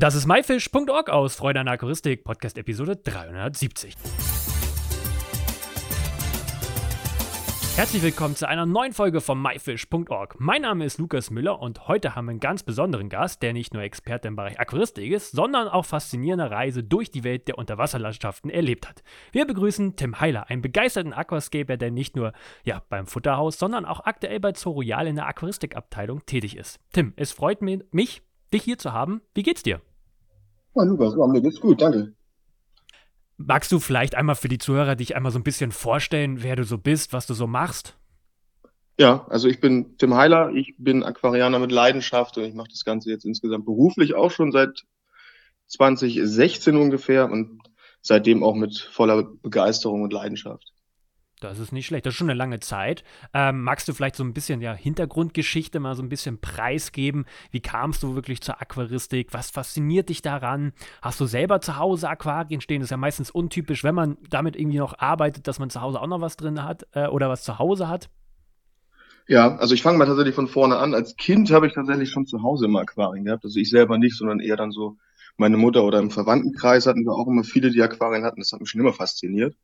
Das ist myfish.org aus Freude an Aquaristik, Podcast Episode 370. Herzlich willkommen zu einer neuen Folge von myfish.org. Mein Name ist Lukas Müller und heute haben wir einen ganz besonderen Gast, der nicht nur Experte im Bereich Aquaristik ist, sondern auch faszinierende Reise durch die Welt der Unterwasserlandschaften erlebt hat. Wir begrüßen Tim Heiler, einen begeisterten Aquascaper, der nicht nur ja, beim Futterhaus, sondern auch aktuell bei Zoo Royal in der Aquaristikabteilung tätig ist. Tim, es freut mich, dich hier zu haben. Wie geht's dir? Oh, Lukas, oh, mir geht's gut, danke. Magst du vielleicht einmal für die Zuhörer dich einmal so ein bisschen vorstellen, wer du so bist, was du so machst? Ja, also ich bin Tim Heiler, ich bin Aquarianer mit Leidenschaft und ich mache das Ganze jetzt insgesamt beruflich auch schon seit 2016 ungefähr und seitdem auch mit voller Begeisterung und Leidenschaft. Das ist nicht schlecht. Das ist schon eine lange Zeit. Ähm, magst du vielleicht so ein bisschen ja, Hintergrundgeschichte mal so ein bisschen preisgeben? Wie kamst du wirklich zur Aquaristik? Was fasziniert dich daran? Hast du selber zu Hause Aquarien stehen? Das ist ja meistens untypisch, wenn man damit irgendwie noch arbeitet, dass man zu Hause auch noch was drin hat äh, oder was zu Hause hat. Ja, also ich fange mal tatsächlich von vorne an. Als Kind habe ich tatsächlich schon zu Hause immer Aquarien gehabt. Also ich selber nicht, sondern eher dann so meine Mutter oder im Verwandtenkreis hatten wir auch immer viele, die Aquarien hatten. Das hat mich schon immer fasziniert.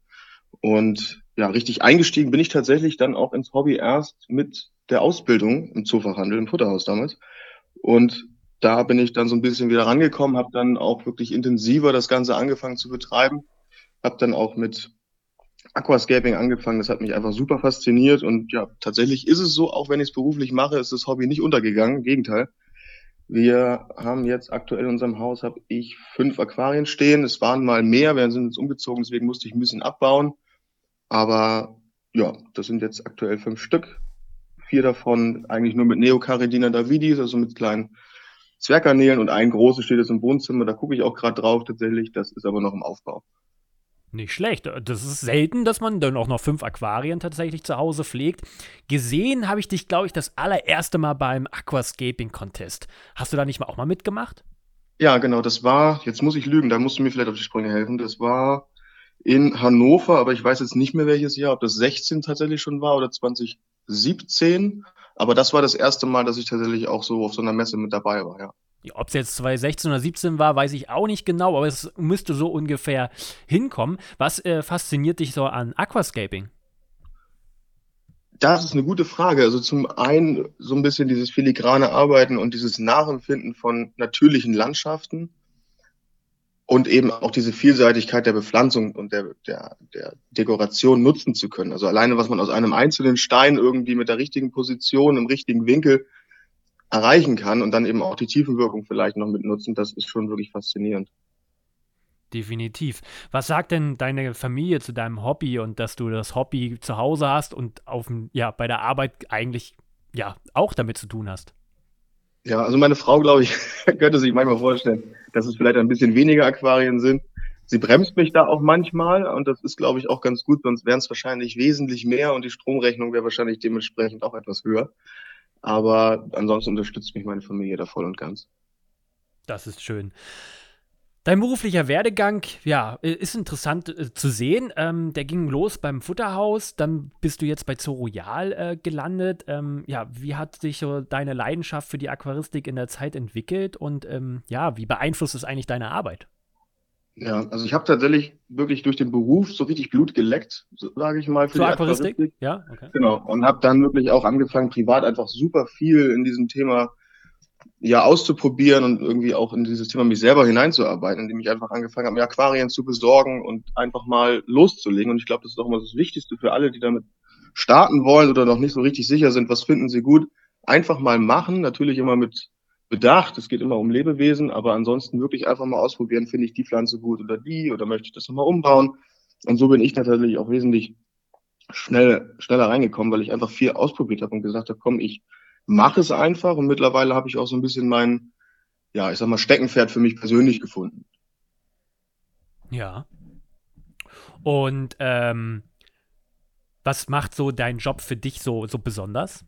Und ja, richtig eingestiegen bin ich tatsächlich dann auch ins Hobby erst mit der Ausbildung im Zoofachhandel, im Futterhaus damals. Und da bin ich dann so ein bisschen wieder rangekommen, habe dann auch wirklich intensiver das Ganze angefangen zu betreiben, habe dann auch mit Aquascaping angefangen. Das hat mich einfach super fasziniert und ja, tatsächlich ist es so, auch wenn ich es beruflich mache, ist das Hobby nicht untergegangen. Im Gegenteil. Wir haben jetzt aktuell in unserem Haus habe ich fünf Aquarien stehen. Es waren mal mehr, wir sind jetzt umgezogen, deswegen musste ich ein bisschen abbauen. Aber ja, das sind jetzt aktuell fünf Stück. Vier davon eigentlich nur mit Neocaridina davidis, also mit kleinen Zwerggarnelen und ein großes steht jetzt im Wohnzimmer. Da gucke ich auch gerade drauf tatsächlich. Das ist aber noch im Aufbau. Nicht schlecht. Das ist selten, dass man dann auch noch fünf Aquarien tatsächlich zu Hause pflegt. Gesehen habe ich dich, glaube ich, das allererste Mal beim Aquascaping Contest. Hast du da nicht mal auch mal mitgemacht? Ja, genau. Das war, jetzt muss ich lügen, da musst du mir vielleicht auf die Sprünge helfen. Das war in Hannover, aber ich weiß jetzt nicht mehr welches Jahr, ob das 16 tatsächlich schon war oder 2017. Aber das war das erste Mal, dass ich tatsächlich auch so auf so einer Messe mit dabei war, ja. ja Ob es jetzt 2016 oder 17 war, weiß ich auch nicht genau, aber es müsste so ungefähr hinkommen. Was äh, fasziniert dich so an Aquascaping? Das ist eine gute Frage. Also zum einen so ein bisschen dieses filigrane Arbeiten und dieses Nachempfinden von natürlichen Landschaften und eben auch diese Vielseitigkeit der Bepflanzung und der, der, der Dekoration nutzen zu können. Also alleine, was man aus einem einzelnen Stein irgendwie mit der richtigen Position, im richtigen Winkel erreichen kann und dann eben auch die Tiefenwirkung vielleicht noch mit nutzen, das ist schon wirklich faszinierend. Definitiv. Was sagt denn deine Familie zu deinem Hobby und dass du das Hobby zu Hause hast und auf, ja, bei der Arbeit eigentlich ja auch damit zu tun hast? Ja, also meine Frau, glaube ich, könnte sich manchmal vorstellen, dass es vielleicht ein bisschen weniger Aquarien sind. Sie bremst mich da auch manchmal und das ist, glaube ich, auch ganz gut, sonst wären es wahrscheinlich wesentlich mehr und die Stromrechnung wäre wahrscheinlich dementsprechend auch etwas höher. Aber ansonsten unterstützt mich meine Familie da voll und ganz. Das ist schön. Dein beruflicher Werdegang, ja, ist interessant äh, zu sehen. Ähm, der ging los beim Futterhaus, dann bist du jetzt bei Zoo Royal äh, gelandet. Ähm, ja, wie hat sich so deine Leidenschaft für die Aquaristik in der Zeit entwickelt und ähm, ja, wie beeinflusst es eigentlich deine Arbeit? Ja, also ich habe tatsächlich wirklich durch den Beruf so richtig Blut geleckt, sage ich mal, für Zur die Aquaristik. Aquaristik. Ja, okay. Genau, und habe dann wirklich auch angefangen, privat einfach super viel in diesem Thema ja auszuprobieren und irgendwie auch in dieses Thema mich selber hineinzuarbeiten, indem ich einfach angefangen habe, mir Aquarien zu besorgen und einfach mal loszulegen. Und ich glaube, das ist auch immer das Wichtigste für alle, die damit starten wollen oder noch nicht so richtig sicher sind, was finden sie gut. Einfach mal machen, natürlich immer mit Bedacht. Es geht immer um Lebewesen, aber ansonsten wirklich einfach mal ausprobieren, finde ich die Pflanze gut oder die oder möchte ich das nochmal umbauen. Und so bin ich tatsächlich auch wesentlich schnell, schneller reingekommen, weil ich einfach viel ausprobiert habe und gesagt habe, komm, ich mache es einfach und mittlerweile habe ich auch so ein bisschen mein, ja, ich sag mal, Steckenpferd für mich persönlich gefunden. Ja. Und ähm, was macht so dein Job für dich so, so besonders?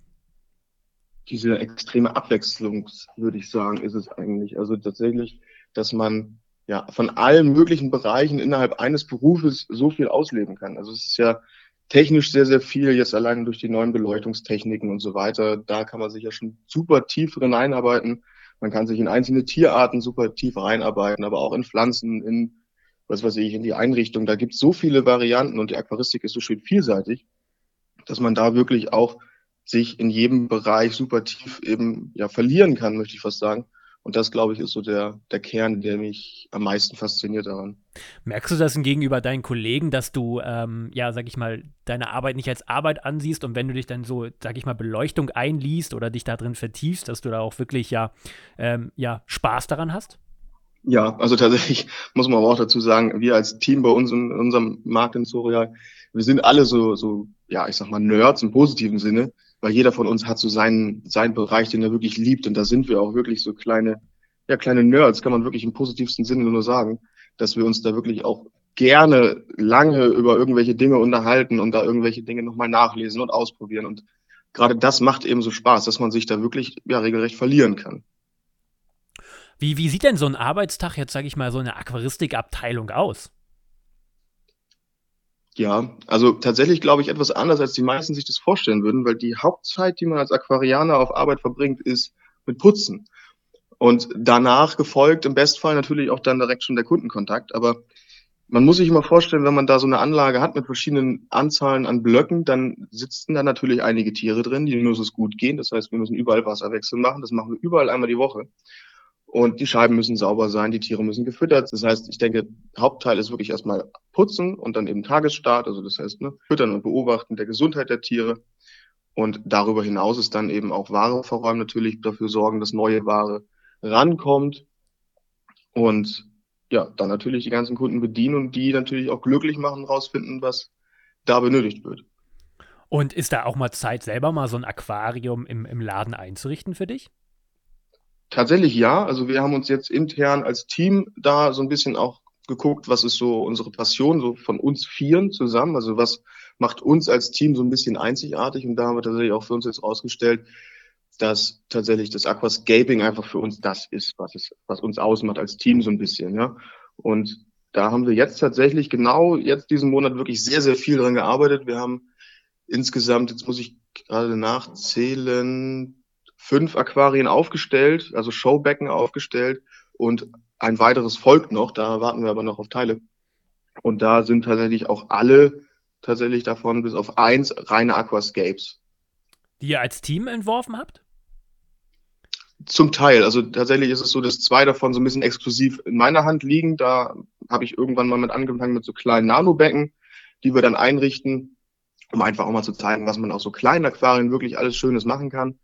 Diese extreme Abwechslung, würde ich sagen, ist es eigentlich. Also tatsächlich, dass man ja von allen möglichen Bereichen innerhalb eines Berufes so viel ausleben kann. Also es ist ja technisch sehr, sehr viel, jetzt allein durch die neuen Beleuchtungstechniken und so weiter. Da kann man sich ja schon super tief drin einarbeiten. Man kann sich in einzelne Tierarten super tief reinarbeiten, aber auch in Pflanzen, in was weiß ich, in die Einrichtung. Da gibt es so viele Varianten und die Aquaristik ist so schön vielseitig, dass man da wirklich auch sich in jedem Bereich super tief eben ja verlieren kann, möchte ich fast sagen. Und das, glaube ich, ist so der, der Kern, der mich am meisten fasziniert daran. Merkst du das gegenüber deinen Kollegen, dass du, ähm, ja, sag ich mal, deine Arbeit nicht als Arbeit ansiehst und wenn du dich dann so, sag ich mal, Beleuchtung einliest oder dich da drin vertiefst, dass du da auch wirklich ja, ähm, ja Spaß daran hast? Ja, also tatsächlich muss man aber auch dazu sagen, wir als Team bei uns in, unserem Markt in Soria, wir sind alle so, so, ja, ich sag mal, Nerds im positiven Sinne weil jeder von uns hat so seinen, seinen Bereich, den er wirklich liebt. Und da sind wir auch wirklich so kleine, ja, kleine Nerds, kann man wirklich im positivsten Sinne nur sagen, dass wir uns da wirklich auch gerne lange über irgendwelche Dinge unterhalten und da irgendwelche Dinge nochmal nachlesen und ausprobieren. Und gerade das macht eben so Spaß, dass man sich da wirklich ja regelrecht verlieren kann. Wie, wie sieht denn so ein Arbeitstag jetzt, sage ich mal, so eine Aquaristikabteilung aus? Ja, also tatsächlich glaube ich etwas anders, als die meisten sich das vorstellen würden, weil die Hauptzeit, die man als Aquarianer auf Arbeit verbringt, ist mit Putzen. Und danach gefolgt im Bestfall natürlich auch dann direkt schon der Kundenkontakt. Aber man muss sich immer vorstellen, wenn man da so eine Anlage hat mit verschiedenen Anzahlen an Blöcken, dann sitzen da natürlich einige Tiere drin, die muss es gut gehen. Das heißt, wir müssen überall Wasserwechsel machen. Das machen wir überall einmal die Woche. Und die Scheiben müssen sauber sein, die Tiere müssen gefüttert. Das heißt, ich denke, Hauptteil ist wirklich erstmal putzen und dann eben Tagesstart. Also das heißt, ne, füttern und beobachten der Gesundheit der Tiere. Und darüber hinaus ist dann eben auch Ware verräumen, natürlich dafür sorgen, dass neue Ware rankommt. Und ja, dann natürlich die ganzen Kunden bedienen und die natürlich auch glücklich machen, rausfinden, was da benötigt wird. Und ist da auch mal Zeit, selber mal so ein Aquarium im, im Laden einzurichten für dich? Tatsächlich ja. Also wir haben uns jetzt intern als Team da so ein bisschen auch geguckt, was ist so unsere Passion, so von uns Vieren zusammen. Also was macht uns als Team so ein bisschen einzigartig. Und da haben wir tatsächlich auch für uns jetzt ausgestellt, dass tatsächlich das Aquascaping einfach für uns das ist, was es, was uns ausmacht als Team so ein bisschen, ja. Und da haben wir jetzt tatsächlich genau jetzt diesen Monat wirklich sehr, sehr viel dran gearbeitet. Wir haben insgesamt, jetzt muss ich gerade nachzählen, fünf Aquarien aufgestellt, also Showbecken aufgestellt und ein weiteres folgt noch, da warten wir aber noch auf Teile. Und da sind tatsächlich auch alle tatsächlich davon bis auf eins reine Aquascapes. Die ihr als Team entworfen habt? Zum Teil. Also tatsächlich ist es so, dass zwei davon so ein bisschen exklusiv in meiner Hand liegen. Da habe ich irgendwann mal mit angefangen mit so kleinen Nanobecken, die wir dann einrichten, um einfach auch mal zu zeigen, was man aus so kleinen Aquarien wirklich alles Schönes machen kann.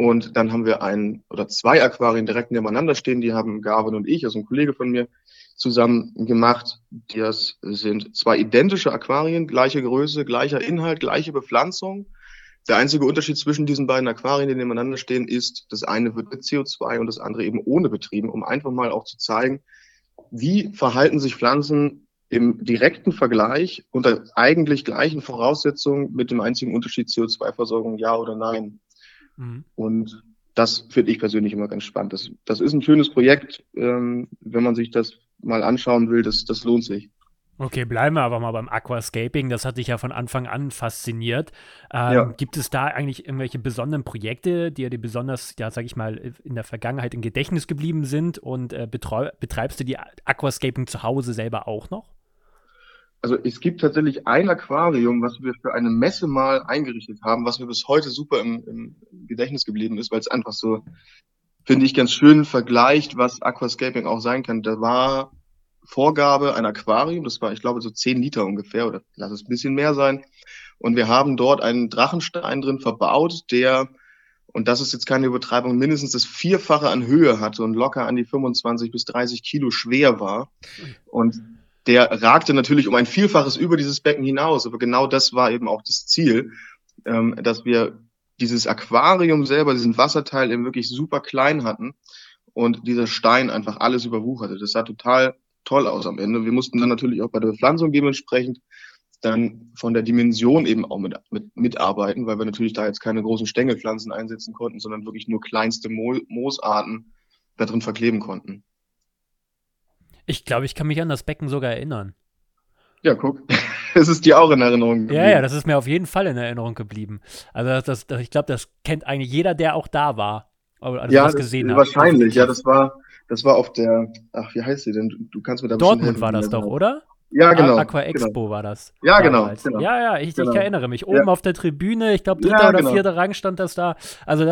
Und dann haben wir ein oder zwei Aquarien direkt nebeneinander stehen. Die haben Garvin und ich, also ein Kollege von mir, zusammen gemacht. Das sind zwei identische Aquarien, gleiche Größe, gleicher Inhalt, gleiche Bepflanzung. Der einzige Unterschied zwischen diesen beiden Aquarien, die nebeneinander stehen, ist, das eine wird mit CO2 und das andere eben ohne betrieben, um einfach mal auch zu zeigen, wie verhalten sich Pflanzen im direkten Vergleich unter eigentlich gleichen Voraussetzungen mit dem einzigen Unterschied CO2-Versorgung, ja oder nein. Mhm. Und das finde ich persönlich immer ganz spannend. Das, das ist ein schönes Projekt, ähm, wenn man sich das mal anschauen will, das, das lohnt sich. Okay, bleiben wir aber mal beim Aquascaping. Das hat dich ja von Anfang an fasziniert. Ähm, ja. Gibt es da eigentlich irgendwelche besonderen Projekte, die dir besonders, ja, sag ich mal, in der Vergangenheit im Gedächtnis geblieben sind? Und äh, betreibst du die Aquascaping zu Hause selber auch noch? Also es gibt tatsächlich ein Aquarium, was wir für eine Messe mal eingerichtet haben, was mir bis heute super im, im Gedächtnis geblieben ist, weil es einfach so, finde ich, ganz schön vergleicht, was Aquascaping auch sein kann. Da war Vorgabe ein Aquarium, das war, ich glaube, so zehn Liter ungefähr, oder lass es ein bisschen mehr sein. Und wir haben dort einen Drachenstein drin verbaut, der, und das ist jetzt keine Übertreibung, mindestens das Vierfache an Höhe hatte und locker an die 25 bis 30 Kilo schwer war. Und der ragte natürlich um ein Vielfaches über dieses Becken hinaus. Aber genau das war eben auch das Ziel, ähm, dass wir dieses Aquarium selber, diesen Wasserteil eben wirklich super klein hatten und dieser Stein einfach alles überwucherte. Das sah total toll aus am Ende. Wir mussten dann natürlich auch bei der Bepflanzung dementsprechend dann von der Dimension eben auch mit, mit, mitarbeiten, weil wir natürlich da jetzt keine großen Stängelpflanzen einsetzen konnten, sondern wirklich nur kleinste Mo Moosarten da drin verkleben konnten. Ich glaube, ich kann mich an das Becken sogar erinnern. Ja, guck. Es ist dir auch in Erinnerung geblieben. Ja, ja, das ist mir auf jeden Fall in Erinnerung geblieben. Also das, das, ich glaube, das kennt eigentlich jeder, der auch da war. Oder ja, das gesehen wahrscheinlich. Ja, das war, das war auf der, ach, wie heißt sie denn? Du, du kannst mir da Dortmund war das doch, oder? Ja, genau. Aqua genau. Expo genau. war das. Ja, genau, genau, Ja, ja, ich, genau. ich erinnere mich. Oben ja. auf der Tribüne, ich glaube, dritter ja, oder genau. vierter Rang stand das da. Also,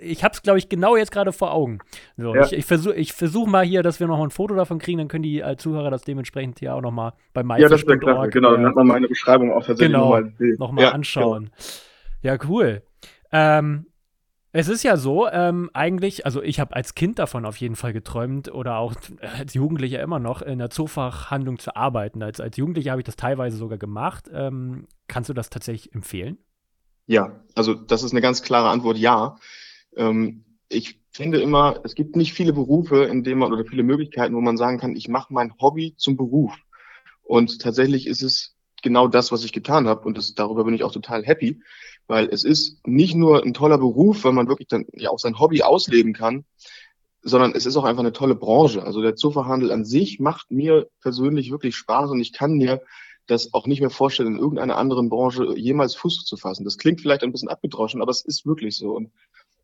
ich habe es, glaube ich, genau jetzt gerade vor Augen. So, ja. Ich, ich versuche ich versuch mal hier, dass wir noch ein Foto davon kriegen, dann können die äh, Zuhörer das dementsprechend hier auch noch mal bei MyFish.org. Ja, das wäre klasse, genau. Dann hat man meine Beschreibung auch tatsächlich genau, nochmal noch mal anschauen. Ja, cool. Ähm, es ist ja so, ähm, eigentlich, also ich habe als Kind davon auf jeden Fall geträumt oder auch als Jugendlicher immer noch in der Zoofachhandlung zu arbeiten. Als, als Jugendlicher habe ich das teilweise sogar gemacht. Ähm, kannst du das tatsächlich empfehlen? Ja, also das ist eine ganz klare Antwort, ja. Ähm, ich finde immer, es gibt nicht viele Berufe, in denen man oder viele Möglichkeiten, wo man sagen kann, ich mache mein Hobby zum Beruf. Und tatsächlich ist es genau das, was ich getan habe. Und das, darüber bin ich auch total happy weil es ist nicht nur ein toller Beruf, weil man wirklich dann ja auch sein Hobby ausleben kann, sondern es ist auch einfach eine tolle Branche. Also der Zoofachhandel an sich macht mir persönlich wirklich Spaß und ich kann mir das auch nicht mehr vorstellen, in irgendeiner anderen Branche jemals Fuß zu fassen. Das klingt vielleicht ein bisschen abgedroschen, aber es ist wirklich so. Und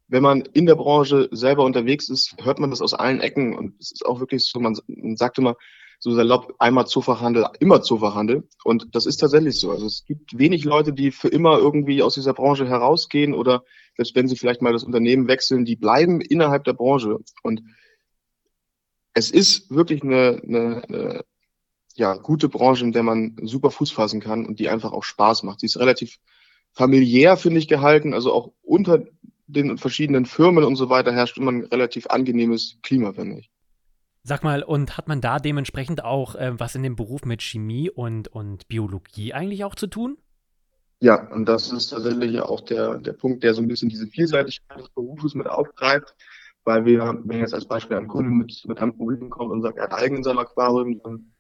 wenn man in der Branche selber unterwegs ist, hört man das aus allen Ecken und es ist auch wirklich so, man, man sagt immer, so salopp, einmal Zoofachhandel, immer Zoofachhandel. Und das ist tatsächlich so. Also es gibt wenig Leute, die für immer irgendwie aus dieser Branche herausgehen oder selbst wenn sie vielleicht mal das Unternehmen wechseln, die bleiben innerhalb der Branche. Und es ist wirklich eine, eine, eine ja, gute Branche, in der man super Fuß fassen kann und die einfach auch Spaß macht. Sie ist relativ familiär, finde ich, gehalten. Also auch unter den verschiedenen Firmen und so weiter herrscht immer ein relativ angenehmes Klima, finde ich. Sag mal, und hat man da dementsprechend auch äh, was in dem Beruf mit Chemie und, und Biologie eigentlich auch zu tun? Ja, und das ist tatsächlich auch der, der Punkt, der so ein bisschen diese Vielseitigkeit des Berufes mit aufgreift. Weil wir, wenn jetzt als Beispiel ein Kunde mit, mit einem Problem kommt und sagt, er hat Algen in seinem Aquarium, dann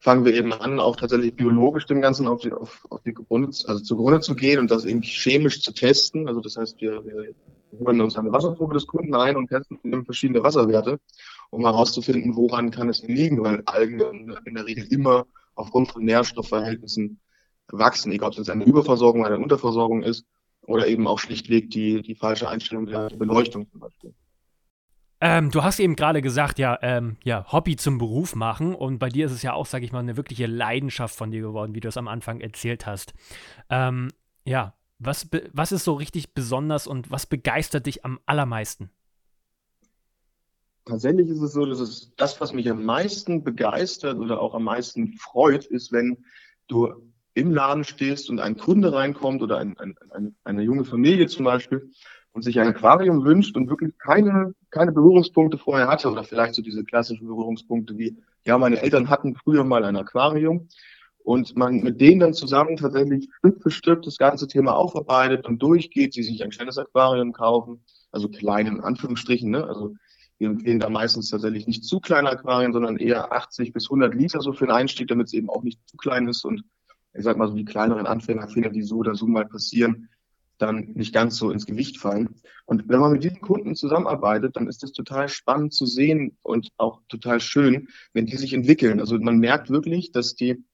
fangen wir eben an, auch tatsächlich biologisch dem Ganzen auf die, auf, auf die Grunde, also zugrunde zu gehen und das eben chemisch zu testen. Also das heißt, wir, wir holen uns eine Wasserprobe des Kunden ein und testen verschiedene Wasserwerte um herauszufinden, woran kann es liegen, weil Algen in der Regel immer aufgrund von Nährstoffverhältnissen wachsen, egal ob es jetzt eine Überversorgung oder eine Unterversorgung ist oder eben auch schlichtweg die, die falsche Einstellung der Beleuchtung zum Beispiel. Ähm, du hast eben gerade gesagt, ja, ähm, ja, Hobby zum Beruf machen und bei dir ist es ja auch, sag ich mal, eine wirkliche Leidenschaft von dir geworden, wie du es am Anfang erzählt hast. Ähm, ja, was, was ist so richtig besonders und was begeistert dich am allermeisten? Tatsächlich ist es so, dass es das, was mich am meisten begeistert oder auch am meisten freut, ist, wenn du im Laden stehst und ein Kunde reinkommt oder ein, ein, eine, eine junge Familie zum Beispiel und sich ein Aquarium wünscht und wirklich keine, keine Berührungspunkte vorher hatte oder vielleicht so diese klassischen Berührungspunkte wie, ja, meine Eltern hatten früher mal ein Aquarium und man mit denen dann zusammen tatsächlich Stück für Stück das ganze Thema aufarbeitet und durchgeht, sie sich ein kleines Aquarium kaufen, also klein in Anführungsstrichen, ne? also wir empfehlen da meistens tatsächlich nicht zu kleine Aquarien, sondern eher 80 bis 100 Liter so für den Einstieg, damit es eben auch nicht zu klein ist und ich sag mal so die kleineren Anfängerfehler, die so oder so mal passieren, dann nicht ganz so ins Gewicht fallen. Und wenn man mit diesen Kunden zusammenarbeitet, dann ist das total spannend zu sehen und auch total schön, wenn die sich entwickeln. Also man merkt wirklich, dass die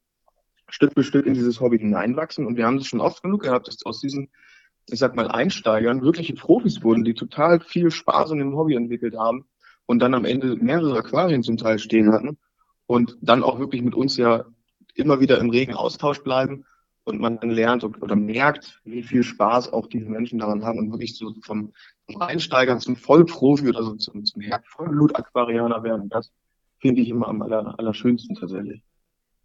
Stück für Stück in dieses Hobby hineinwachsen. Und wir haben es schon oft genug gehabt, dass aus diesen, ich sag mal, Einsteigern wirkliche Profis wurden, die total viel Spaß in dem Hobby entwickelt haben und dann am Ende mehrere Aquarien zum Teil stehen hatten und dann auch wirklich mit uns ja immer wieder im regen Austausch bleiben und man dann lernt oder merkt, wie viel Spaß auch diese Menschen daran haben und wirklich so vom, Einsteiger zum Vollprofi oder so zum, zum Vollblut-Aquarianer werden. Das finde ich immer am aller, allerschönsten tatsächlich.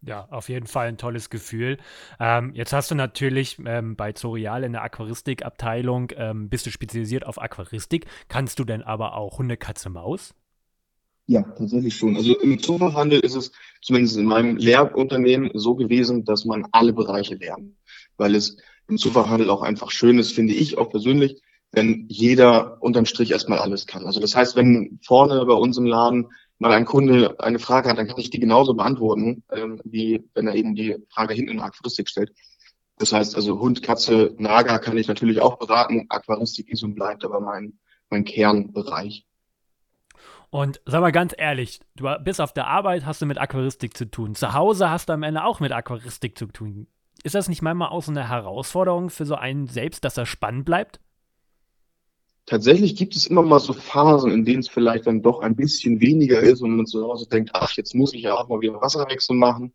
Ja, auf jeden Fall ein tolles Gefühl. Ähm, jetzt hast du natürlich ähm, bei Zorial in der Aquaristikabteilung, ähm, bist du spezialisiert auf Aquaristik. Kannst du denn aber auch Hunde, Katze, Maus? Ja, tatsächlich schon. Also im Zoofachhandel ist es zumindest in meinem Lehrunternehmen so gewesen, dass man alle Bereiche lernt. Weil es im Zoofachhandel auch einfach schön ist, finde ich auch persönlich, wenn jeder unterm Strich erstmal alles kann. Also das heißt, wenn vorne bei uns im Laden mal ein Kunde eine Frage hat, dann kann ich die genauso beantworten, ähm, wie wenn er eben die Frage hinten in Aquaristik stellt. Das heißt also Hund, Katze, Nager kann ich natürlich auch beraten. Aquaristik ist und bleibt aber mein, mein Kernbereich. Und sag mal ganz ehrlich, du bist auf der Arbeit, hast du mit Aquaristik zu tun. Zu Hause hast du am Ende auch mit Aquaristik zu tun. Ist das nicht manchmal auch so eine Herausforderung für so einen selbst, dass er spannend bleibt? Tatsächlich gibt es immer mal so Phasen, in denen es vielleicht dann doch ein bisschen weniger ist und man zu Hause denkt, ach, jetzt muss ich ja auch mal wieder Wasserwechsel machen.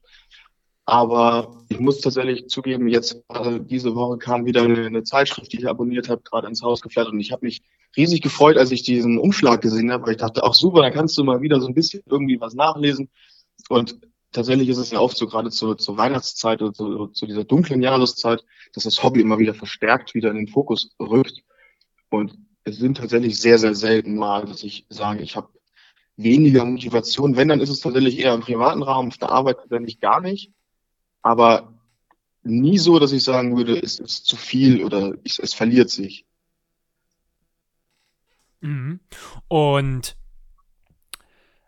Aber ich muss tatsächlich zugeben, jetzt äh, diese Woche kam wieder eine, eine Zeitschrift, die ich abonniert habe, gerade ins Haus geflattert und ich habe mich riesig gefreut, als ich diesen Umschlag gesehen habe, weil ich dachte, ach super, dann kannst du mal wieder so ein bisschen irgendwie was nachlesen. Und tatsächlich ist es ja oft so gerade zur, zur Weihnachtszeit oder zu, zu dieser dunklen Jahreszeit, dass das Hobby immer wieder verstärkt wieder in den Fokus rückt. Und es sind tatsächlich sehr, sehr selten mal, dass ich sage, ich habe weniger Motivation. Wenn, dann ist es tatsächlich eher im privaten Raum, auf der Arbeit tatsächlich gar nicht aber nie so, dass ich sagen würde, es ist zu viel oder es, es verliert sich. Mhm. Und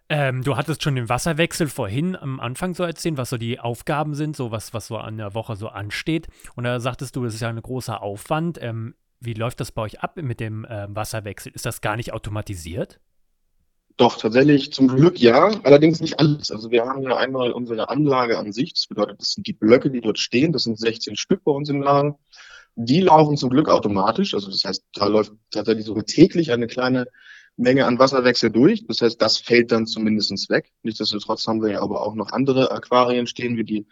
ähm, du hattest schon den Wasserwechsel vorhin am Anfang so erzählt, was so die Aufgaben sind, so was, was so an der Woche so ansteht. Und da sagtest du, das ist ja ein großer Aufwand. Ähm, wie läuft das bei euch ab mit dem äh, Wasserwechsel? Ist das gar nicht automatisiert? Doch, tatsächlich zum Glück ja, allerdings nicht alles. Also wir haben ja einmal unsere Anlage an sich, das bedeutet, das sind die Blöcke, die dort stehen, das sind 16 Stück bei uns im Laden. Die laufen zum Glück automatisch, also das heißt, da läuft tatsächlich so täglich eine kleine Menge an Wasserwechsel durch. Das heißt, das fällt dann zumindestens weg. Nichtsdestotrotz haben wir ja aber auch noch andere Aquarien stehen, wie die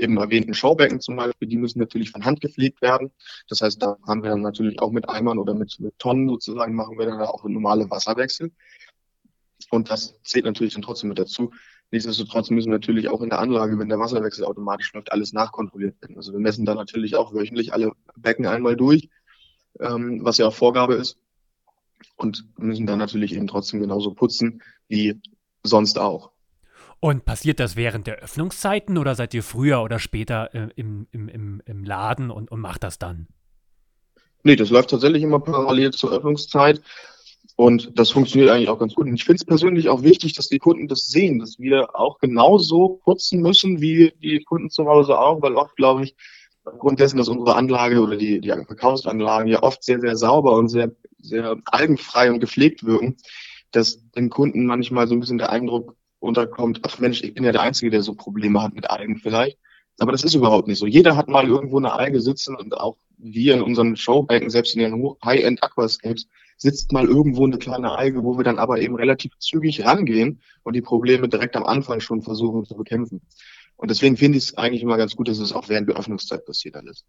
eben erwähnten Schaubecken zum Beispiel, die müssen natürlich von Hand gepflegt werden. Das heißt, da haben wir dann natürlich auch mit Eimern oder mit, mit Tonnen sozusagen, machen wir dann auch normale Wasserwechsel. Und das zählt natürlich dann trotzdem mit dazu. Nichtsdestotrotz müssen natürlich auch in der Anlage, wenn der Wasserwechsel automatisch läuft, alles nachkontrolliert werden. Also wir messen da natürlich auch wöchentlich alle Becken einmal durch, ähm, was ja auch Vorgabe ist. Und müssen dann natürlich eben trotzdem genauso putzen wie sonst auch. Und passiert das während der Öffnungszeiten oder seid ihr früher oder später äh, im, im, im, im Laden und, und macht das dann? Nee, das läuft tatsächlich immer parallel zur Öffnungszeit. Und das funktioniert eigentlich auch ganz gut. Und ich finde es persönlich auch wichtig, dass die Kunden das sehen, dass wir auch genauso putzen müssen wie die Kunden zu Hause auch, weil oft, glaube ich, aufgrund dessen, dass unsere Anlage oder die, die Verkaufsanlagen ja oft sehr, sehr sauber und sehr, sehr algenfrei und gepflegt wirken, dass den Kunden manchmal so ein bisschen der Eindruck unterkommt, ach Mensch, ich bin ja der Einzige, der so Probleme hat mit Algen vielleicht. Aber das ist überhaupt nicht so. Jeder hat mal irgendwo eine Alge sitzen und auch wir in unseren Showbanken, selbst in den High-End Aquascapes, sitzt mal irgendwo eine kleine Alge, wo wir dann aber eben relativ zügig rangehen und die Probleme direkt am Anfang schon versuchen zu bekämpfen. Und deswegen finde ich es eigentlich immer ganz gut, dass es auch während der Öffnungszeit passiert alles.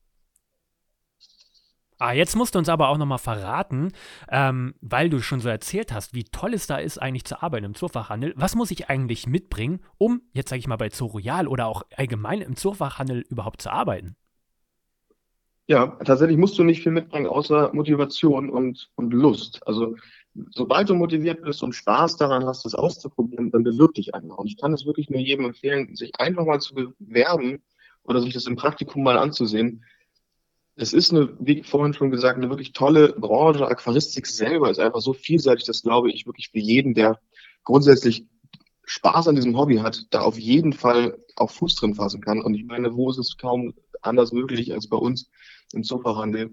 Ah, jetzt musst du uns aber auch nochmal verraten, ähm, weil du schon so erzählt hast, wie toll es da ist, eigentlich zu arbeiten im Zoofachhandel. Was muss ich eigentlich mitbringen, um, jetzt sage ich mal, bei Zoo Royal oder auch allgemein im Zoofachhandel überhaupt zu arbeiten? Ja, tatsächlich musst du nicht viel mitbringen, außer Motivation und, und Lust. Also, sobald du motiviert bist und Spaß daran hast, das auszuprobieren, dann bewirb dich einfach. Und ich kann es wirklich nur jedem empfehlen, sich einfach mal zu bewerben oder sich das im Praktikum mal anzusehen. Es ist eine, wie vorhin schon gesagt, eine wirklich tolle Branche. Aquaristik selber ist einfach so vielseitig, das glaube ich wirklich für jeden, der grundsätzlich Spaß an diesem Hobby hat, da auf jeden Fall auch Fuß drin fassen kann. Und ich meine, wo ist es kaum anders möglich als bei uns im Zoofachhandel,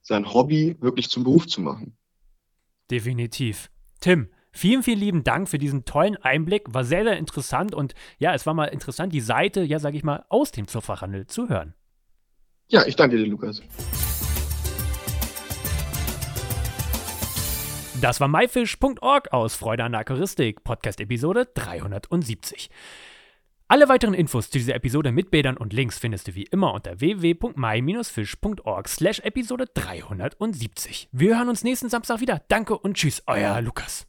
sein Hobby wirklich zum Beruf zu machen. Definitiv. Tim, vielen, vielen lieben Dank für diesen tollen Einblick. War sehr, sehr interessant und ja, es war mal interessant, die Seite, ja, sage ich mal, aus dem Zoofachhandel zu hören. Ja, ich danke dir, Lukas. Das war myfish.org aus Freude an der Aquaristik, Podcast-Episode 370. Alle weiteren Infos zu dieser Episode mit Bildern und Links findest du wie immer unter www.my-fish.org slash Episode 370. Wir hören uns nächsten Samstag wieder. Danke und tschüss, euer Lukas.